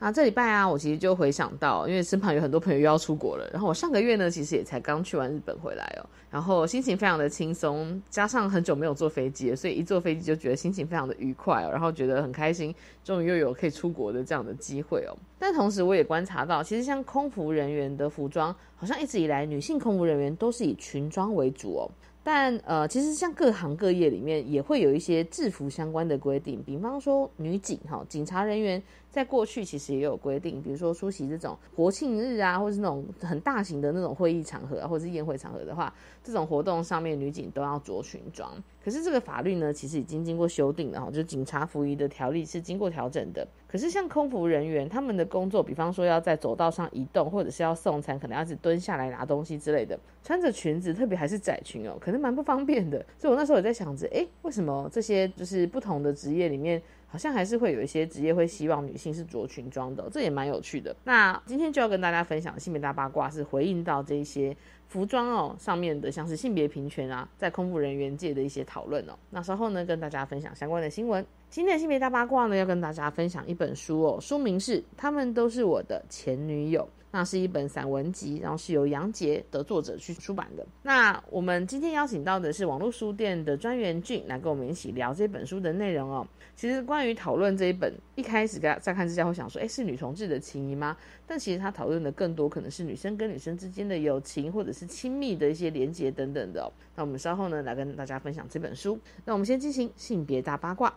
啊，这礼拜啊，我其实就回想到，因为身旁有很多朋友又要出国了，然后我上个月呢，其实也才刚去完日本回来哦，然后心情非常的轻松，加上很久没有坐飞机了，所以一坐飞机就觉得心情非常的愉快哦，然后觉得很开心，终于又有可以出国的这样的机会哦。但同时我也观察到，其实像空服人员的服装，好像一直以来女性空服人员都是以裙装为主哦。但呃，其实像各行各业里面也会有一些制服相关的规定，比方说女警哈，警察人员在过去其实也有规定，比如说出席这种国庆日啊，或是那种很大型的那种会议场合啊，或者是宴会场合的话，这种活动上面女警都要着裙装。可是这个法律呢，其实已经经过修订了哈，就是警察服役的条例是经过调整的。可是像空服人员，他们的工作，比方说要在走道上移动，或者是要送餐，可能要是蹲下来拿东西之类的，穿着裙子，特别还是窄裙哦，可能蛮不方便的。所以我那时候也在想着，哎，为什么这些就是不同的职业里面，好像还是会有一些职业会希望女性是着裙装的，这也蛮有趣的。那今天就要跟大家分享性别大八卦，是回应到这一些。服装哦上面的像是性别平权啊，在空服人员界的一些讨论哦。那稍后呢，跟大家分享相关的新闻。今天的性别大八卦呢，要跟大家分享一本书哦，书名是《他们都是我的前女友》。那是一本散文集，然后是由杨杰的作者去出版的。那我们今天邀请到的是网络书店的专员俊来跟我们一起聊这本书的内容哦。其实关于讨论这一本，一开始在看之下会想说，哎，是女同志的情谊吗？但其实他讨论的更多可能是女生跟女生之间的友情，或者是亲密的一些连结等等的哦。那我们稍后呢来跟大家分享这本书。那我们先进行性别大八卦。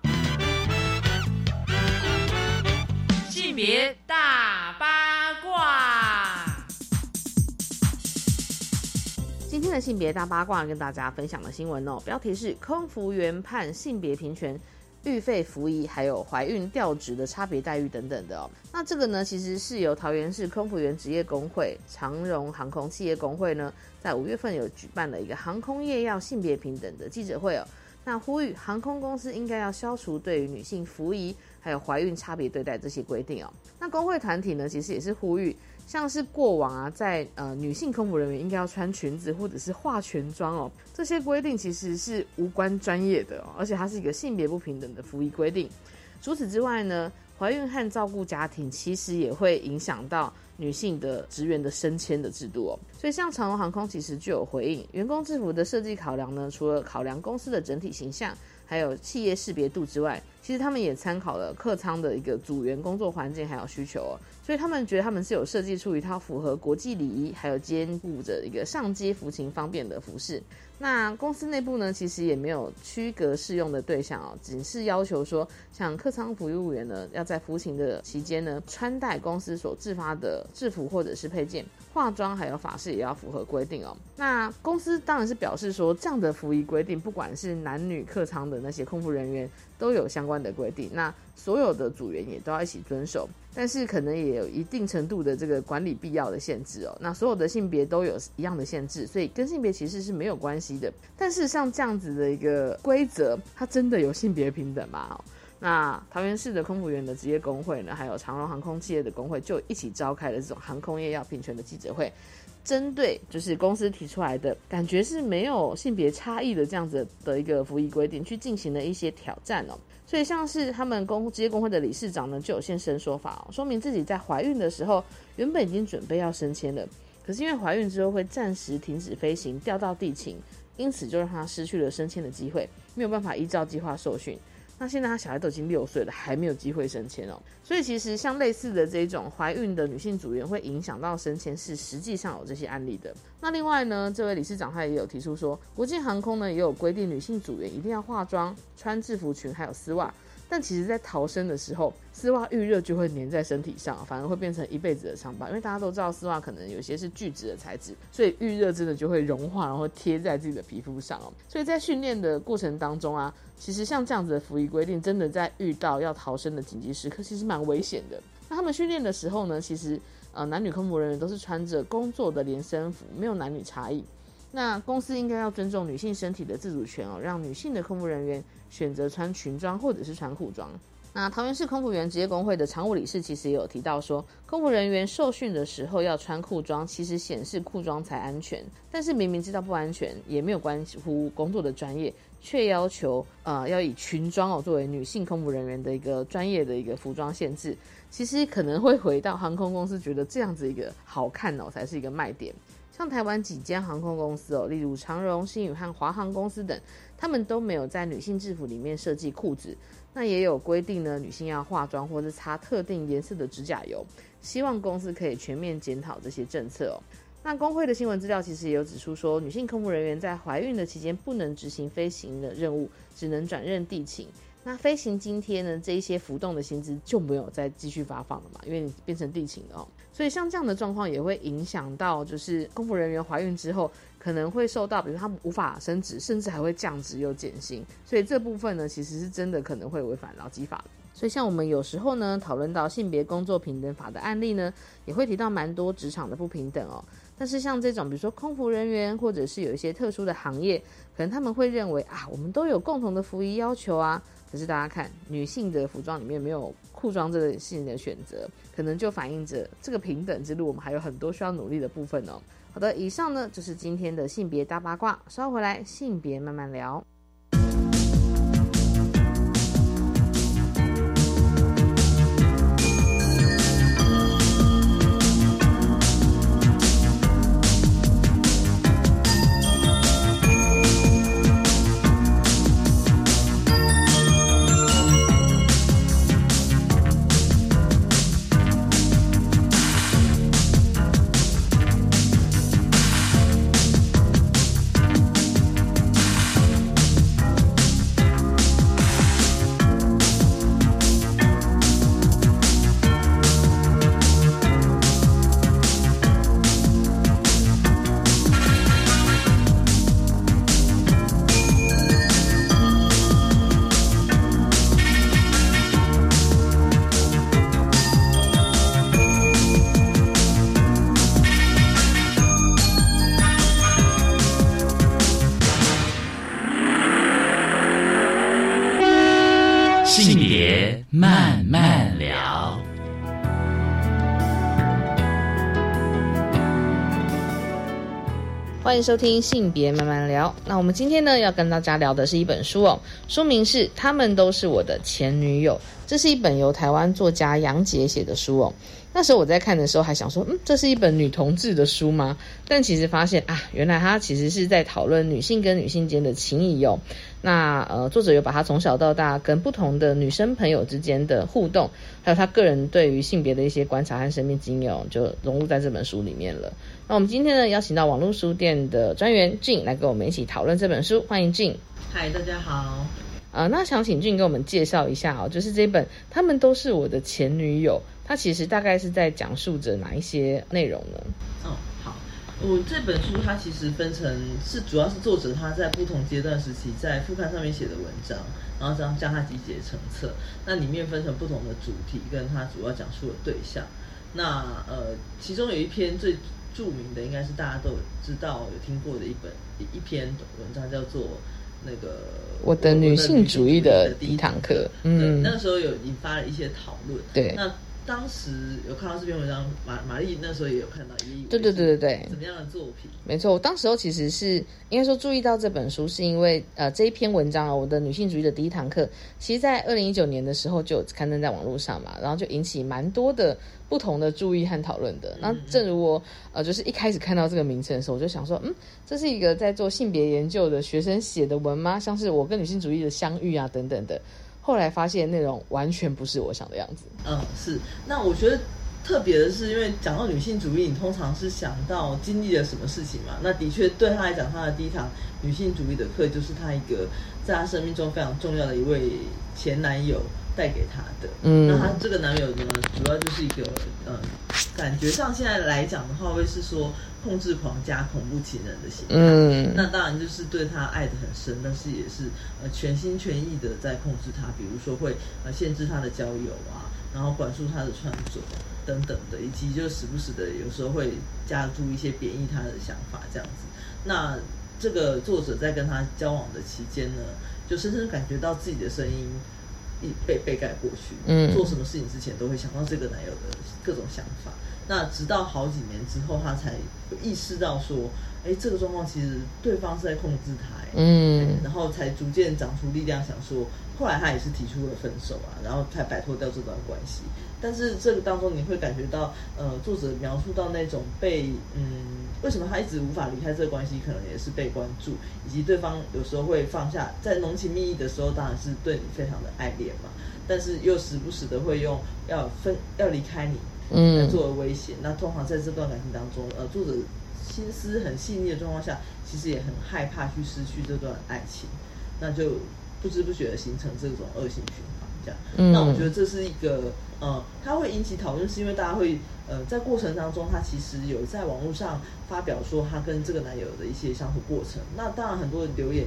别大八卦。今天的性别大八卦跟大家分享的新闻哦，标题是空服员判性别平权。预费服役，还有怀孕调职的差别待遇等等的哦。那这个呢，其实是由桃园市空服员职业工会、长荣航空企业工会呢，在五月份有举办了一个航空业要性别平等的记者会哦。那呼吁航空公司应该要消除对于女性服役还有怀孕差别对待这些规定哦。那工会团体呢，其实也是呼吁。像是过往啊，在呃女性空服人员应该要穿裙子或者是化全妆哦，这些规定其实是无关专业的，而且它是一个性别不平等的服役规定。除此之外呢，怀孕和照顾家庭其实也会影响到女性的职员的升迁的制度哦。所以像长荣航空其实就有回应，员工制服的设计考量呢，除了考量公司的整体形象。还有企业识别度之外，其实他们也参考了客舱的一个组员工作环境还有需求哦，所以他们觉得他们是有设计出一套符合国际礼仪，还有兼顾着一个上街服勤方便的服饰。那公司内部呢，其实也没有区隔适用的对象哦，只是要求说，像客舱服务员呢，要在服勤的期间呢，穿戴公司所制发的制服或者是配件，化妆还有法式也要符合规定哦。那公司当然是表示说，这样的服役规定，不管是男女客舱的那些空服人员。都有相关的规定，那所有的组员也都要一起遵守，但是可能也有一定程度的这个管理必要的限制哦。那所有的性别都有一样的限制，所以跟性别歧视是没有关系的。但是像这样子的一个规则，它真的有性别平等吗？那桃园市的空服员的职业工会呢，还有长荣航空企业的工会就一起召开了这种航空业要平权的记者会。针对就是公司提出来的感觉是没有性别差异的这样子的一个服役规定，去进行了一些挑战哦。所以像是他们工职业工会的理事长呢，就有现身说法哦，说明自己在怀孕的时候原本已经准备要升迁了，可是因为怀孕之后会暂时停止飞行，掉到地勤，因此就让他失去了升迁的机会，没有办法依照计划受训。那现在他小孩都已经六岁了，还没有机会升迁哦。所以其实像类似的这种怀孕的女性组员会影响到升迁，是实际上有这些案例的。那另外呢，这位理事长他也有提出说，国际航空呢也有规定女性组员一定要化妆、穿制服裙还有丝袜。但其实，在逃生的时候，丝袜遇热就会粘在身体上，反而会变成一辈子的伤疤。因为大家都知道，丝袜可能有些是聚酯的材质，所以遇热真的就会融化，然后贴在自己的皮肤上哦。所以在训练的过程当中啊，其实像这样子的服役规定，真的在遇到要逃生的紧急时刻，其实蛮危险的。那他们训练的时候呢，其实呃男女空服人员都是穿着工作的连身服，没有男女差异。那公司应该要尊重女性身体的自主权哦，让女性的空服人员选择穿裙装或者是穿裤装。那桃园市空服员职业工会的常务理事其实也有提到说，空服人员受训的时候要穿裤装，其实显示裤装才安全。但是明明知道不安全，也没有关乎工作的专业，却要求呃要以裙装哦作为女性空服人员的一个专业的一个服装限制，其实可能会回到航空公司觉得这样子一个好看哦才是一个卖点。像台湾几间航空公司哦，例如长荣、新宇和华航公司等，他们都没有在女性制服里面设计裤子。那也有规定呢，女性要化妆或者擦特定颜色的指甲油。希望公司可以全面检讨这些政策哦。那工会的新闻资料其实也有指出说，女性空服人员在怀孕的期间不能执行飞行的任务，只能转任地勤。那飞行津贴呢？这一些浮动的薪资就没有再继续发放了嘛？因为你变成地勤了哦。所以像这样的状况也会影响到，就是空服人员怀孕之后可能会受到，比如他们无法升职，甚至还会降职又减薪。所以这部分呢，其实是真的可能会违反劳基法。所以像我们有时候呢讨论到性别工作平等法的案例呢，也会提到蛮多职场的不平等哦。但是像这种，比如说空服人员，或者是有一些特殊的行业，可能他们会认为啊，我们都有共同的服役要求啊。可是大家看，女性的服装里面没有裤装这个性的选择，可能就反映着这个平等之路，我们还有很多需要努力的部分哦。好的，以上呢就是今天的性别大八卦，稍回来性别慢慢聊。欢迎收听性别慢慢聊。那我们今天呢要跟大家聊的是一本书哦，书名是《他们都是我的前女友》。这是一本由台湾作家杨洁写的书哦。那时候我在看的时候还想说，嗯，这是一本女同志的书吗？但其实发现啊，原来它其实是在讨论女性跟女性间的情谊哦。那呃，作者有把他从小到大跟不同的女生朋友之间的互动，还有他个人对于性别的一些观察和生命经验，就融入在这本书里面了。那我们今天呢，邀请到网络书店的专员俊来跟我们一起讨论这本书。欢迎俊。嗨，大家好。啊，那想请俊给我们介绍一下哦，就是这本他们都是我的前女友，它其实大概是在讲述着哪一些内容呢？哦，好，我这本书它其实分成是主要是作者他在不同阶段时期在副刊上面写的文章，然后这样将它集结成册。那里面分成不同的主题，跟它主要讲述的对象。那呃，其中有一篇最著名的应该是大家都知道、有听过的一本一篇文章，叫做那个我的女性主义的第一堂课。嗯，那个时候有引发了一些讨论。对，那当时有看到这篇文章，玛玛丽那时候也有看到，也对对对对对，怎么样的作品？没错，我当时候其实是应该说注意到这本书，是因为呃这一篇文章啊，我的女性主义的第一堂课，其实在二零一九年的时候就刊登在网络上嘛，然后就引起蛮多的。不同的注意和讨论的，那正如我呃，就是一开始看到这个名称的时候，我就想说，嗯，这是一个在做性别研究的学生写的文吗？像是我跟女性主义的相遇啊等等的。后来发现内容完全不是我想的样子。嗯，是。那我觉得特别的是，因为讲到女性主义，你通常是想到经历了什么事情嘛？那的确对她来讲，她的第一堂女性主义的课，就是她一个在她生命中非常重要的一位前男友。带给她的，嗯，那他这个男友呢，主要就是一个，嗯，感觉上现在来讲的话，会是说控制狂加恐怖情人的形态。嗯，那当然就是对他爱的很深，但是也是呃全心全意的在控制他，比如说会呃限制他的交友啊，然后管束他的穿着等等的，以及就时不时的有时候会加注一些贬义他的想法这样子。那这个作者在跟他交往的期间呢，就深深感觉到自己的声音一被被盖过去，嗯做什么事情之前都会想到这个男友的各种想法。那直到好几年之后，他才意识到说，哎，这个状况其实对方是在控制他，哎嗯然后才逐渐长出力量，想说，后来他也是提出了分手啊，然后才摆脱掉这段关系。但是这个当中，你会感觉到，呃，作者描述到那种被，嗯，为什么他一直无法离开这个关系，可能也是被关注，以及对方有时候会放下，在浓情蜜意的时候，当然是对你非常的爱恋嘛，但是又时不时的会用要分要离开你，来嗯作为威胁。那通常在这段感情当中，呃，作者心思很细腻的状况下，其实也很害怕去失去这段爱情，那就不知不觉的形成这种恶性循环。这样，嗯那我觉得这是一个呃，它会引起讨论，是因为大家会呃，在过程当中，他其实有在网络上发表说他跟这个男友的一些相处过程。那当然，很多人留言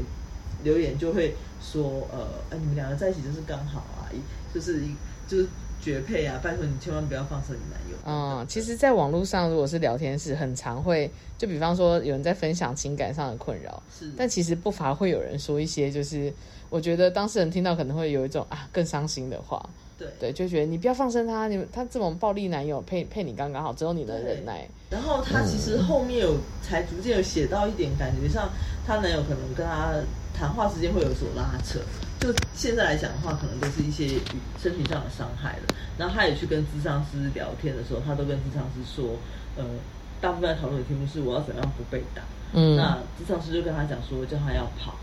留言就会说，呃，哎，你们两个在一起就是刚好啊，一就是一就是绝配啊！拜托你千万不要放生你男友。嗯，其实，在网络上，如果是聊天室，很常会，就比方说有人在分享情感上的困扰，是，但其实不乏会有人说一些，就是我觉得当事人听到可能会有一种啊更伤心的话，对对，就觉得你不要放生他，你们他这种暴力男友配配你刚刚好，只有你能忍耐，然后他其实后面有才逐渐有写到一点，感觉上她男友可能跟她谈话之间会有所拉扯。就现在来讲的话，可能都是一些身体上的伤害了。然后他也去跟咨商师聊天的时候，他都跟咨商师说，呃，大部分讨论的题目是我要怎样不被打。嗯，那咨商师就跟他讲说，叫他要跑。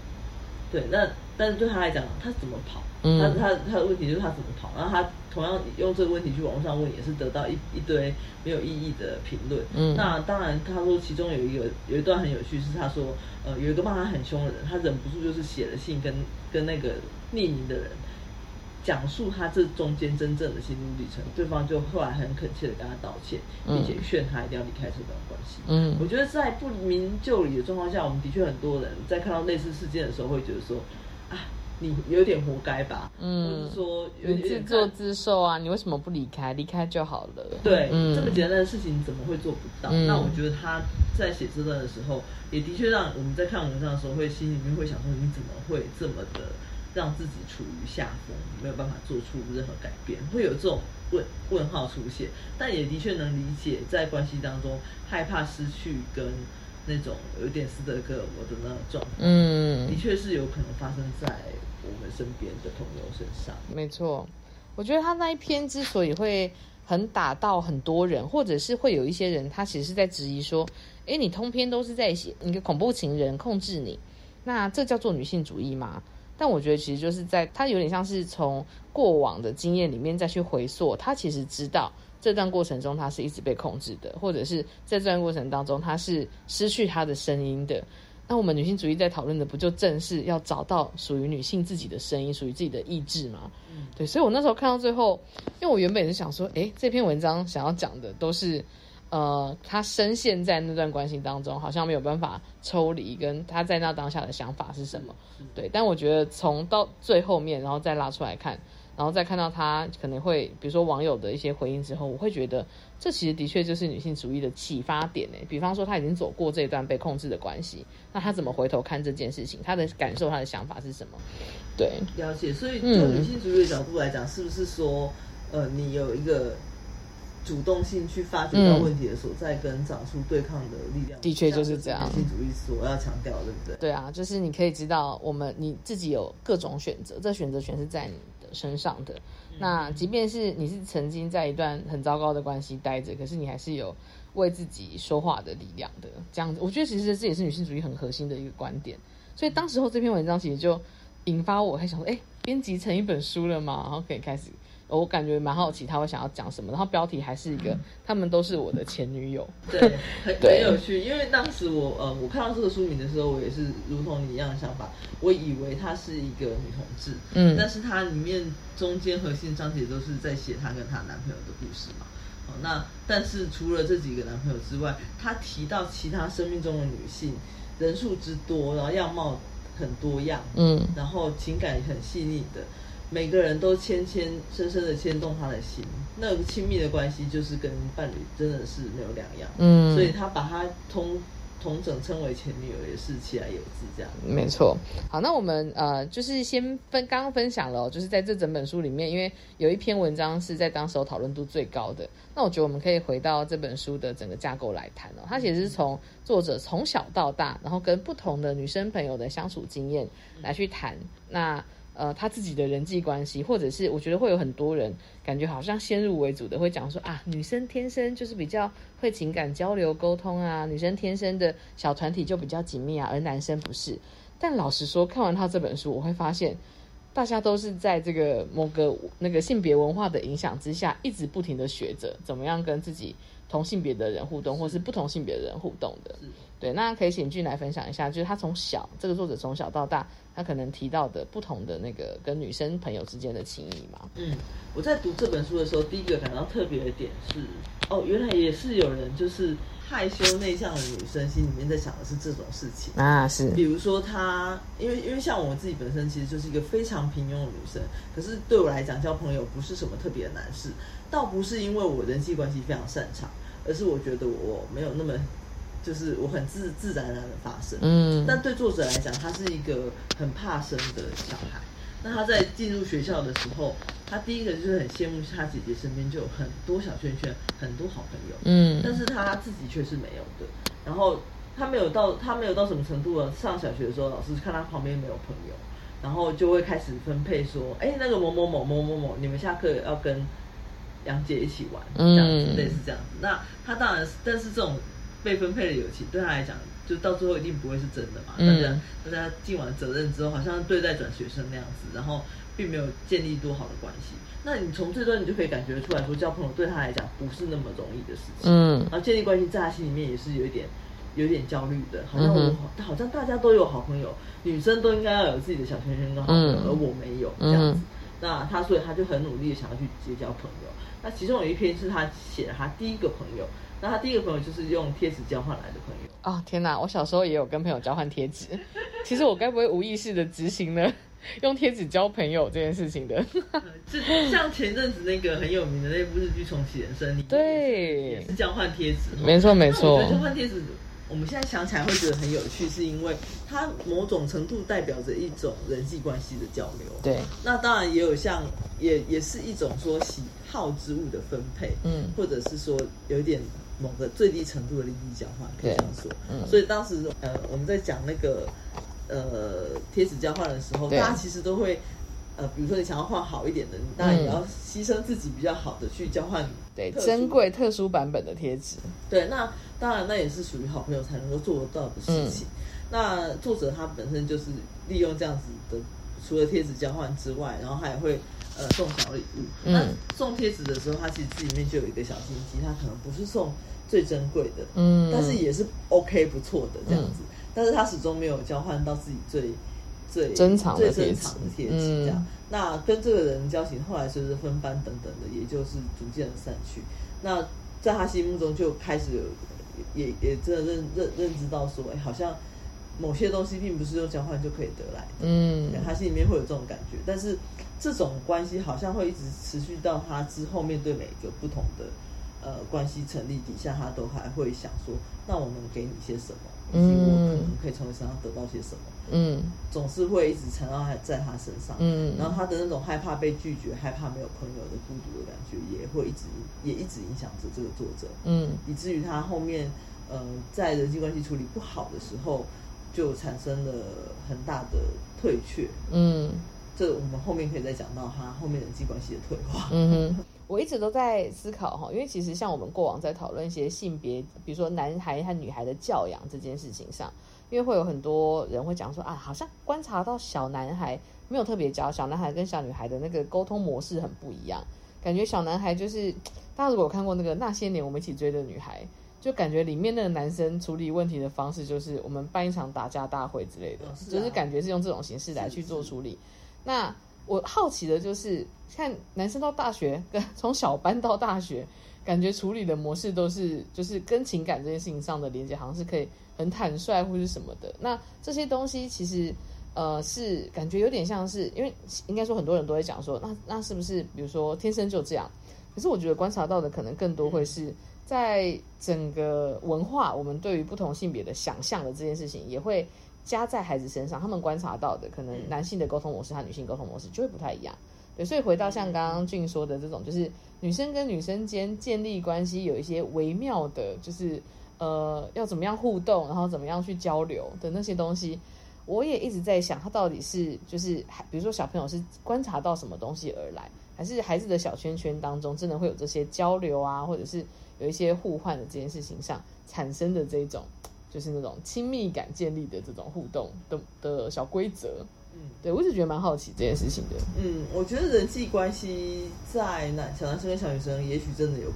对，那但是对他来讲，他怎么跑？嗯他他他的问题就是他怎么跑，然后他同样用这个问题去网络上问，也是得到一一堆没有意义的评论。嗯那当然，他说其中有一个有一段很有趣，是他说，呃，有一个骂他很凶的人，他忍不住就是写了信跟跟那个匿名的人讲述他这中间真正的心路历程，对方就后来很恳切的跟他道歉，并且劝他一定要离开这段关系。嗯我觉得在不明就里的状况下，我们的确很多人在看到类似事件的时候，会觉得说，啊，你有点活该吧，嗯或者说有你自作自受啊，你为什么不离开？离开就好了。对，嗯这么简单的事情怎么会做不到？嗯那我觉得他在写这段的时候，也的确让我们在看文章的时候，会心里面会想说，你怎么会这么的让自己处于下风，没有办法做出任何改变，会有这种问问号出现。但也的确能理解，在关系当中害怕失去跟那种有点斯德哥尔摩的那种状况，嗯的，确是有可能发生在我们身边的朋友身上。没错，我觉得他那一篇之所以会很打到很多人，或者是会有一些人，他其实是在质疑说，诶，你通篇都是在写一个恐怖情人控制你，那这叫做女性主义吗？但我觉得其实就是在他有点像是从过往的经验里面再去回溯，他其实知道这段过程中他是一直被控制的，或者是在这段过程当中他是失去他的声音的。那我们女性主义在讨论的不就正是要找到属于女性自己的声音，属于自己的意志吗？对，所以我那时候看到最后，因为我原本是想说，诶，这篇文章想要讲的都是，呃，他深陷在那段关系当中，好像没有办法抽离，跟他在那当下的想法是什么。对，但我觉得从到最后面，然后再拉出来看，然后再看到他可能会，比如说网友的一些回应之后，我会觉得这其实的确就是女性主义的启发点诶。比方说他已经走过这段被控制的关系，那他怎么回头看这件事情？他的感受、他的想法是什么？对，了解，所以就嗯女性主义的角度来讲，是不是说，呃，你有一个主动性去发掘到问题的所在，跟长出对抗的力量？的确就是这样女性主义所要强调，对不对？对啊，就是你可以知道，我们你自己有各种选择，这选择权是在你的身上的。那即便是你是曾经在一段很糟糕的关系待着，可是你还是有为自己说话的力量的。这样子，我觉得其实这也是女性主义很核心的一个观点。所以当时候这篇文章其实就引发我，还想说，哎，编辑成一本书了吗？然后可以开始。我感觉蛮好奇他会想要讲什么，然后标题还是一个，他们都是我的前女友。对，很很有趣。因为当时我呃，我看到这个书名的时候，我也是如同你一样的想法，我以为她是一个女同志，嗯但是它里面中间核心章节都是在写她跟她男朋友的故事嘛。好，那但是除了这几个男朋友之外，她提到其他生命中的女性人数之多，然后样貌很多样，嗯然后情感也很细腻的，每个人都牵牵深深的牵动他的心，那个亲密的关系就是跟伴侣真的是没有两样，嗯，所以他把他通同整称为前女友也是其来有自这样。没错，好，那我们呃，就是先分刚刚分享了、哦，就是在这整本书里面，因为有一篇文章是在当时候讨论度最高的，那我觉得我们可以回到这本书的整个架构来谈哦。它其实是从作者从小到大，然后跟不同的女生朋友的相处经验来去谈，那呃他自己的人际关系，或者是我觉得会有很多人感觉好像先入为主的会讲说啊，女生天生就是比较会情感交流沟通啊，女生天生的小团体就比较紧密啊，而男生不是。但老实说，看完他这本书，我会发现，大家都是在这个某个那个性别文化的影响之下，一直不停的学着怎么样跟自己同性别的人互动，或是不同性别的人互动的。是对，那可以请俊来分享一下，就是他从小这个作者从小到大，他可能提到的不同的那个跟女生朋友之间的情谊嘛。嗯，我在读这本书的时候，第一个感到特别的点是，哦，原来也是有人就是害羞内向的女生心里面在想的是这种事情。啊，是比如说她，因为因为像我自己本身其实就是一个非常平庸的女生，可是对我来讲交朋友不是什么特别的难事，倒不是因为我人际关系非常擅长，而是我觉得我没有那么，就是我很自自然而然的发生。嗯但对作者来讲，他是一个很怕生的小孩。那他在进入学校的时候，他第一个就是很羡慕他姐姐身边就有很多小圈圈，很多好朋友。嗯但是他自己却是没有的。然后他没有到，他没有到什么程度呢？上小学的时候，老师看他旁边没有朋友，然后就会开始分配说，哎，那个某某某某某某，你们下课要跟杨姐一起玩，嗯这样子，类似这样子。那他当然是，但是这种被分配的友情对他来讲，就到最后一定不会是真的嘛。嗯大家大家尽完责任之后，好像对待转学生那样子，然后并没有建立多好的关系。那你从这段你就可以感觉出来说，交朋友对他来讲不是那么容易的事情。嗯然后建立关系在他心里面也是有一点有一点焦虑的，好像我、嗯好像大家都有好朋友，女生都应该要有自己的小圈圈跟好朋友，嗯而我没有这样子。嗯那他所以他就很努力的想要去结交朋友。那其中有一篇是他写了他第一个朋友，那他第一个朋友就是用贴纸交换来的朋友。哦天哪！我小时候也有跟朋友交换贴纸，其实我该不会无意识的执行了 用贴纸交朋友这件事情的？就像前阵子那个很有名的那部日剧《重启人生》里面，对也是交换贴纸。没错没那我错觉得交换贴纸，我们现在想起来会觉得很有趣，是因为它某种程度代表着一种人际关系的交流。对，那当然也有像，也也是一种说喜好之物的分配，嗯或者是说有一点某个最低程度的利益交换，可以这样说。嗯所以当时呃我们在讲那个呃贴纸交换的时候，大家其实都会。呃，比如说你想要换好一点的，你当然也嗯要牺牲自己比较好的去交换对，珍贵特殊版本的贴纸，对，那当然那也是属于好朋友才能够做得到的事情。嗯那作者他本身就是利用这样子的，除了贴纸交换之外，然后他也会呃送小礼物。嗯那送贴纸的时候，他其实里面就有一个小心机，他可能不是送最珍贵的，嗯，但是也是 OK 不错的这样子。但是他始终没有交换到自己最最珍藏的贴纸最珍藏的贴纸嗯这样。那跟这个人交情，后来随着分班等等的，也就是逐渐的散去。那在他心目中就开始有也也真的认认认知到说，哎，好像某些东西并不是用交换就可以得来的。嗯他心里面会有这种感觉，但是这种关系好像会一直持续到他之后面对每个不同的呃关系成立底下，他都还会想说，那我能给你些什么，以及我可能可以从你身上得到些什么，嗯。总是会一直缠绕在在他身上。嗯，然后他的那种害怕被拒绝、害怕没有朋友的孤独的感觉，也会一直也一直影响着这个作者，嗯。以至于他后面呃在人际关系处理不好的时候，就产生了很大的退却。嗯这我们后面可以再讲到他后面人际关系的退化。嗯哼，我一直都在思考哈，因为其实像我们过往在讨论一些性别，比如说男孩和女孩的教养这件事情上，因为会有很多人会讲说啊，好像观察到小男孩没有特别教，小男孩跟小女孩的那个沟通模式很不一样，感觉小男孩就是大家如果有看过那个那些年我们一起追的女孩。就感觉里面那个男生处理问题的方式，就是我们办一场打架大会之类的，就是感觉是用这种形式来去做处理。那我好奇的就是，看男生到大学，跟从小班到大学，感觉处理的模式都是，就是跟情感这件事情上的连接，好像是可以很坦率或是什么的。那这些东西其实，呃，是感觉有点像是，因为应该说很多人都会讲说，那那是不是比如说天生就这样？可是我觉得观察到的可能更多会是在整个文化，我们对于不同性别的想象的这件事情，也会加在孩子身上。他们观察到的，可能男性的沟通模式和女性沟通模式就会不太一样。对，所以回到像刚刚俊说的这种，就是女生跟女生间建立关系有一些微妙的，就是呃要怎么样互动，然后怎么样去交流的那些东西。我也一直在想，他到底是就是，比如说小朋友是观察到什么东西而来，还是孩子的小圈圈当中真的会有这些交流啊，或者是有一些互换的这件事情上产生的这种，就是那种亲密感建立的这种互动的的小规则。嗯，对我一直觉得蛮好奇这件事情的。嗯，我觉得人际关系在男小男生跟小女生，也许真的有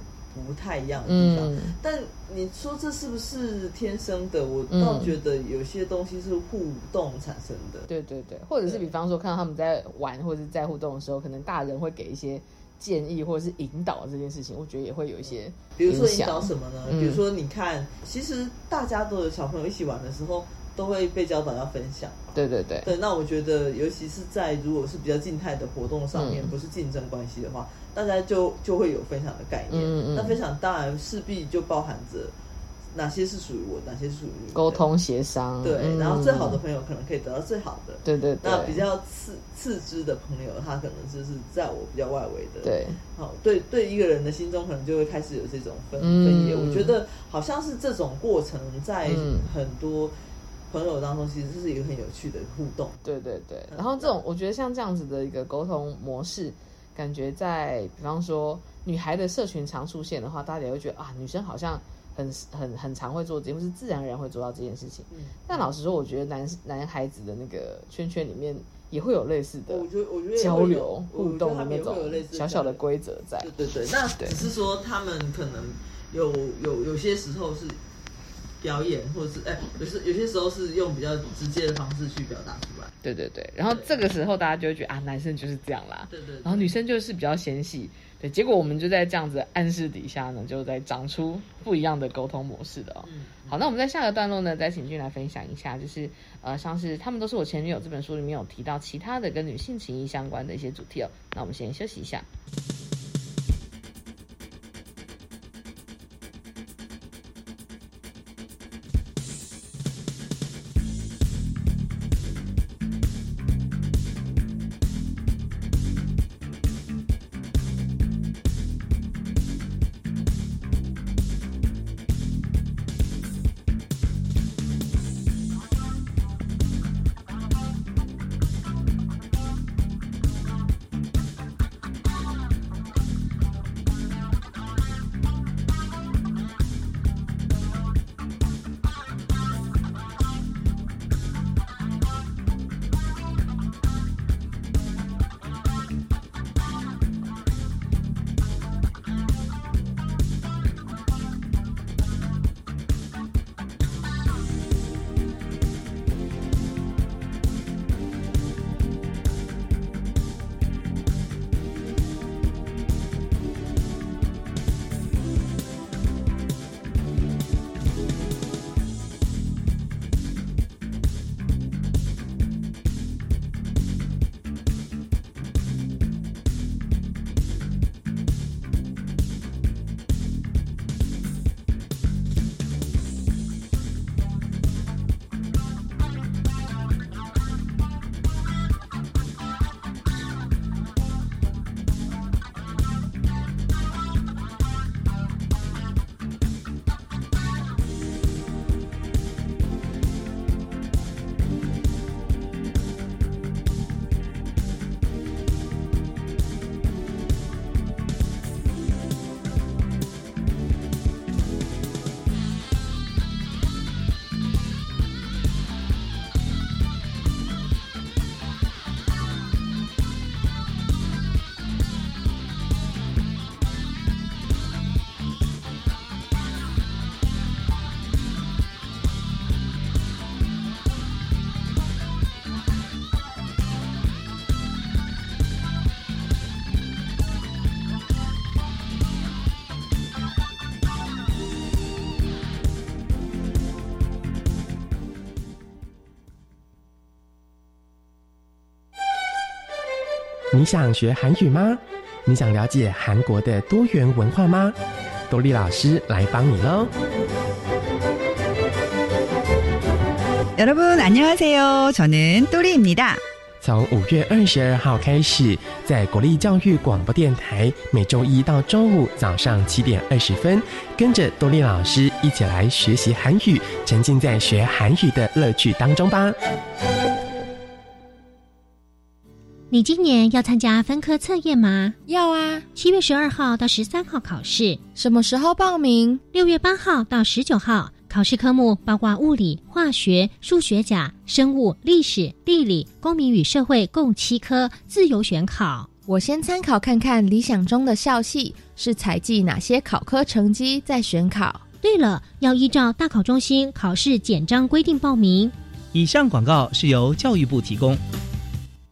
不太一样的地方。嗯但你说这是不是天生的？我倒嗯觉得有些东西是互动产生的。对对对，或者是比方说看到他们在玩或者是在互动的时候，可能大人会给一些建议或者是引导这件事情，我觉得也会有一些比如说引导什么呢？嗯比如说你看，其实大家都有小朋友一起玩的时候，都会被教导要分享。对对对，对，那我觉得，尤其是在如果是比较静态的活动上面，嗯不是竞争关系的话，大家就就会有分享的概念。嗯嗯嗯那分享当然势必就包含着哪些是属于我，哪些是属于你沟。通协商，对，嗯然后最好的朋友可能可以得到最好的。对对对，那比较次次之的朋友，他可能就是在我比较外围的。，对好，对对，一个人的心中可能就会开始有这种分嗯分野。我觉得好像是这种过程，在嗯很多朋友当中，其实这是一个很有趣的互动。对对对，然后这种我觉得像这样子的一个沟通模式，感觉在比方说女孩的社群常出现的话，大家也会觉得啊，女生好像很很很常会做这件事，是自然而然会做到这件事情。嗯，但老实说，我觉得男男孩子的那个圈圈里面也会有类似的我觉得我觉得交流互动的那种小小的规则在。对对对，那只是说他们可能有有有些时候是表演，或者是哎，有是有些时候是用比较直接的方式去表达出来。对对对，然后这个时候大家就会觉得啊，男生就是这样啦，对对对然后女生就是比较纤细，对，结果我们就在这样子暗示底下呢，就在长出不一样的沟通模式的哦。嗯，好，那我们在下个段落呢，再请君来分享一下，就是呃，像是他们都是我前女友这本书里面有提到其他的跟女性情谊相关的一些主题哦。那我们先休息一下。你想学韩语吗？你想了解韩国的多元文化吗？多丽老师来帮你喽！ 여러분 안녕하세요. 저는 또리입니다.从五月二十二号开始，在国立教育广播电台，每周一到周五早上七点二十分，跟着多丽老师一起来学习韩语，沉浸在学韩语的乐趣当中吧。 你今年要参加分科测验吗？要啊！七月十二号到十三号考试，什么时候报名？六月八号到十九号。考试科目包括物理、化学、数学甲、生物、历史、地理、公民与社会共七科，自由选考。我先参考看看理想中的校系是采集哪些考科成绩再选考。对了，要依照大考中心考试简章规定报名。以上广告是由教育部提供。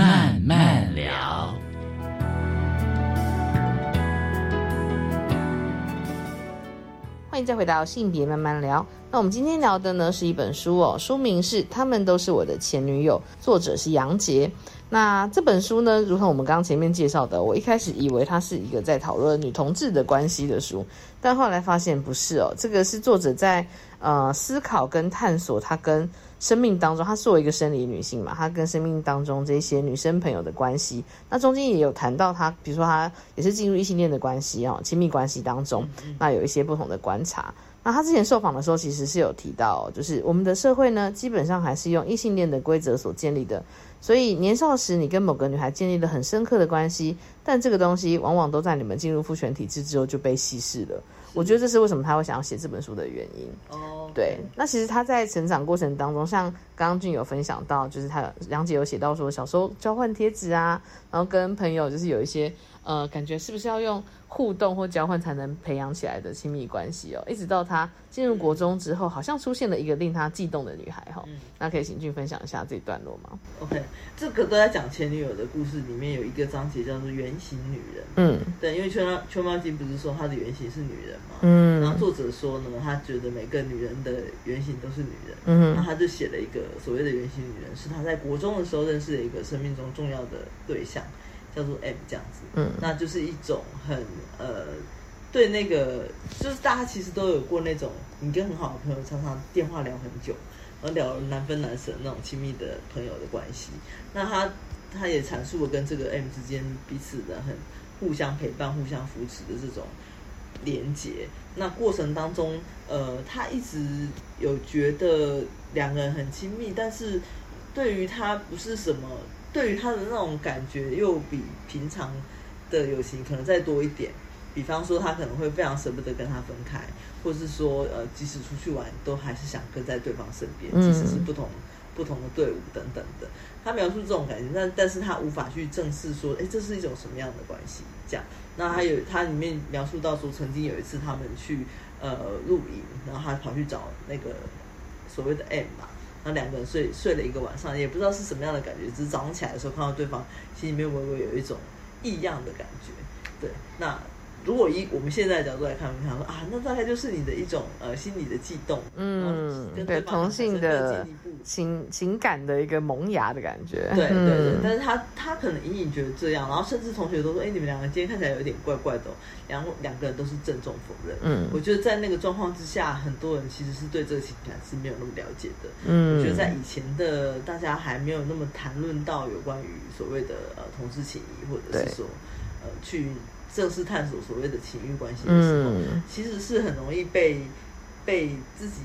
慢慢聊。欢迎再回到性别慢慢聊。那我们今天聊的呢是一本书哦，书名是《他们都是我的前女友》，作者是杨杰。那这本书呢，如同我们刚刚前面介绍的，我一开始以为它是一个在讨论女同志的关系的书，但后来发现不是哦，这个是作者在呃思考跟探索他跟生命当中，她作为一个生理女性嘛，她跟生命当中这些女生朋友的关系，那中间也有谈到她，比如说她也是进入异性恋的关系哦，亲密关系当中，那有一些不同的观察。那她之前受访的时候，其实是有提到、哦，就是我们的社会呢，基本上还是用异性恋的规则所建立的。所以年少时你跟某个女孩建立了很深刻的关系，但这个东西往往都在你们进入父权体制之后就被稀释了。我觉得这是为什么他会想要写这本书的原因。哦，对，那其实他在成长过程当中，像刚刚俊有分享到，就是他梁姐有写到说，小时候交换贴纸啊，然后跟朋友就是有一些呃，感觉是不是要用互动或交换才能培养起来的亲密关系哦？一直到他进入国中之后，好像出现了一个令他悸动的女孩哈、嗯。那可以请俊分享一下这一段落吗？OK，这个都在讲前女友的故事，里面有一个章节叫做原型女人。嗯，对，因为秋猫秋猫金不是说她的原型是女人嘛，嗯。然后作者说呢，他觉得每个女人的原型都是女人，嗯那他就写了一个所谓的原型女人，是他在国中的时候认识的一个生命中重要的对象，叫做 M 这样子，嗯那就是一种很呃。对那个，就是大家其实都有过那种，你跟很好的朋友常常电话聊很久，然后聊难分难舍那种亲密的朋友的关系。那他他也阐述了跟这个 M 之间彼此的很互相陪伴、互相扶持的这种连结。那过程当中，呃，他一直有觉得两个人很亲密，但是对于他不是什么，对于他的那种感觉又比平常的友情可能再多一点。比方说，他可能会非常舍不得跟他分开，或是说，呃，即使出去玩，都还是想跟在对方身边，嗯即使是不同不同的队伍等等的。他描述这种感觉，但但是他无法去正视说，哎，这是一种什么样的关系？这样，那还有他里面描述到说，曾经有一次他们去呃露营，然后他跑去找那个所谓的 M 嘛，然后两个人睡睡了一个晚上，也不知道是什么样的感觉，只是早上起来的时候看到对方，心里面微微有一种异样的感觉。对，那如果以我们现在的角度来看，我们想说啊，那大概就是你的一种呃心理的悸动，嗯，跟对同性更的情情感的一个萌芽的感觉，对对对，嗯。但是他他可能隐隐觉得这样，然后甚至同学都说，哎，你们两个今天看起来有点怪怪的、哦，两两个人都是郑重否认。嗯。我觉得在那个状况之下，很多人其实是对这个情感是没有那么了解的。嗯。我觉得在以前的大家还没有那么谈论到有关于所谓的呃同志情谊，或者是说呃去正式探索所谓的情欲关系的时候，嗯其实是很容易被被自己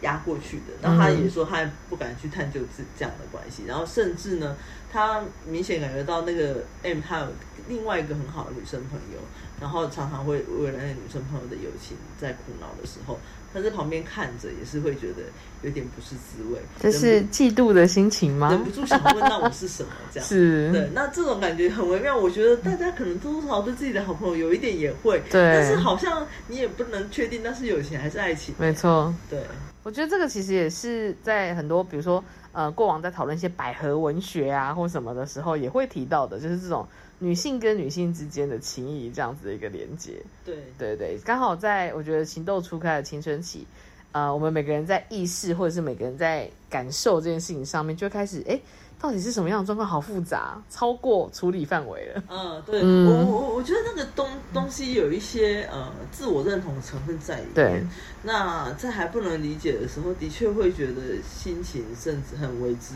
压过去的。然后他也说他也不敢去探究这这样的关系，然后甚至呢，他明显感觉到那个 M 他有另外一个很好的女生朋友，然后常常会为了那个女生朋友的友情在苦恼的时候，他在旁边看着也是会觉得有点不是滋味，这是嫉妒的心情吗？忍不住想问那我是什么这样。是对，那这种感觉很微妙。我觉得大家可能多多少少对自己的好朋友有一点也会，对但是好像你也不能确定那是友情还是爱情。没错，对，我觉得这个其实也是在很多，比如说呃，过往在讨论一些百合文学啊或什么的时候，也会提到的，就是这种女性跟女性之间的情谊这样子的一个连接。对对对，刚好在我觉得情窦初开的青春期，呃，我们每个人在意识或者是每个人在感受这件事情上面，就会开始哎，到底是什么样的状况？好复杂，超过处理范围了。嗯，对嗯我我我觉得那个东东西有一些呃自我认同的成分在里面。对，那在还不能理解的时候，的确会觉得心情甚至很为之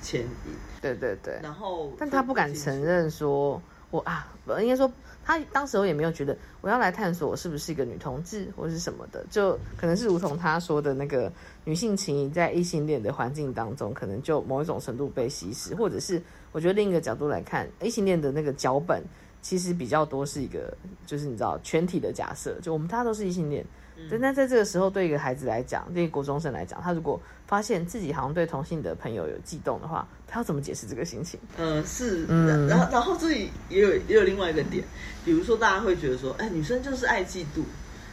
牵引。对对对，然后但他不敢承认说，我啊，不应该说他当时候也没有觉得我要来探索我是不是一个女同志或是什么的，就可能是如同他说的那个女性情谊在异性恋的环境当中，可能就某一种程度被稀释，或者是我觉得另一个角度来看，异性恋的那个脚本其实比较多是一个，就是你知道全体的假设，就我们大家都是异性恋。对，那在这个时候，对一个孩子来讲，对一个国中生来讲，他如果发现自己好像对同性的朋友有悸动的话，他要怎么解释这个心情？嗯，是，嗯然后然后这里也有也有另外一个点，比如说大家会觉得说，哎，女生就是爱嫉妒，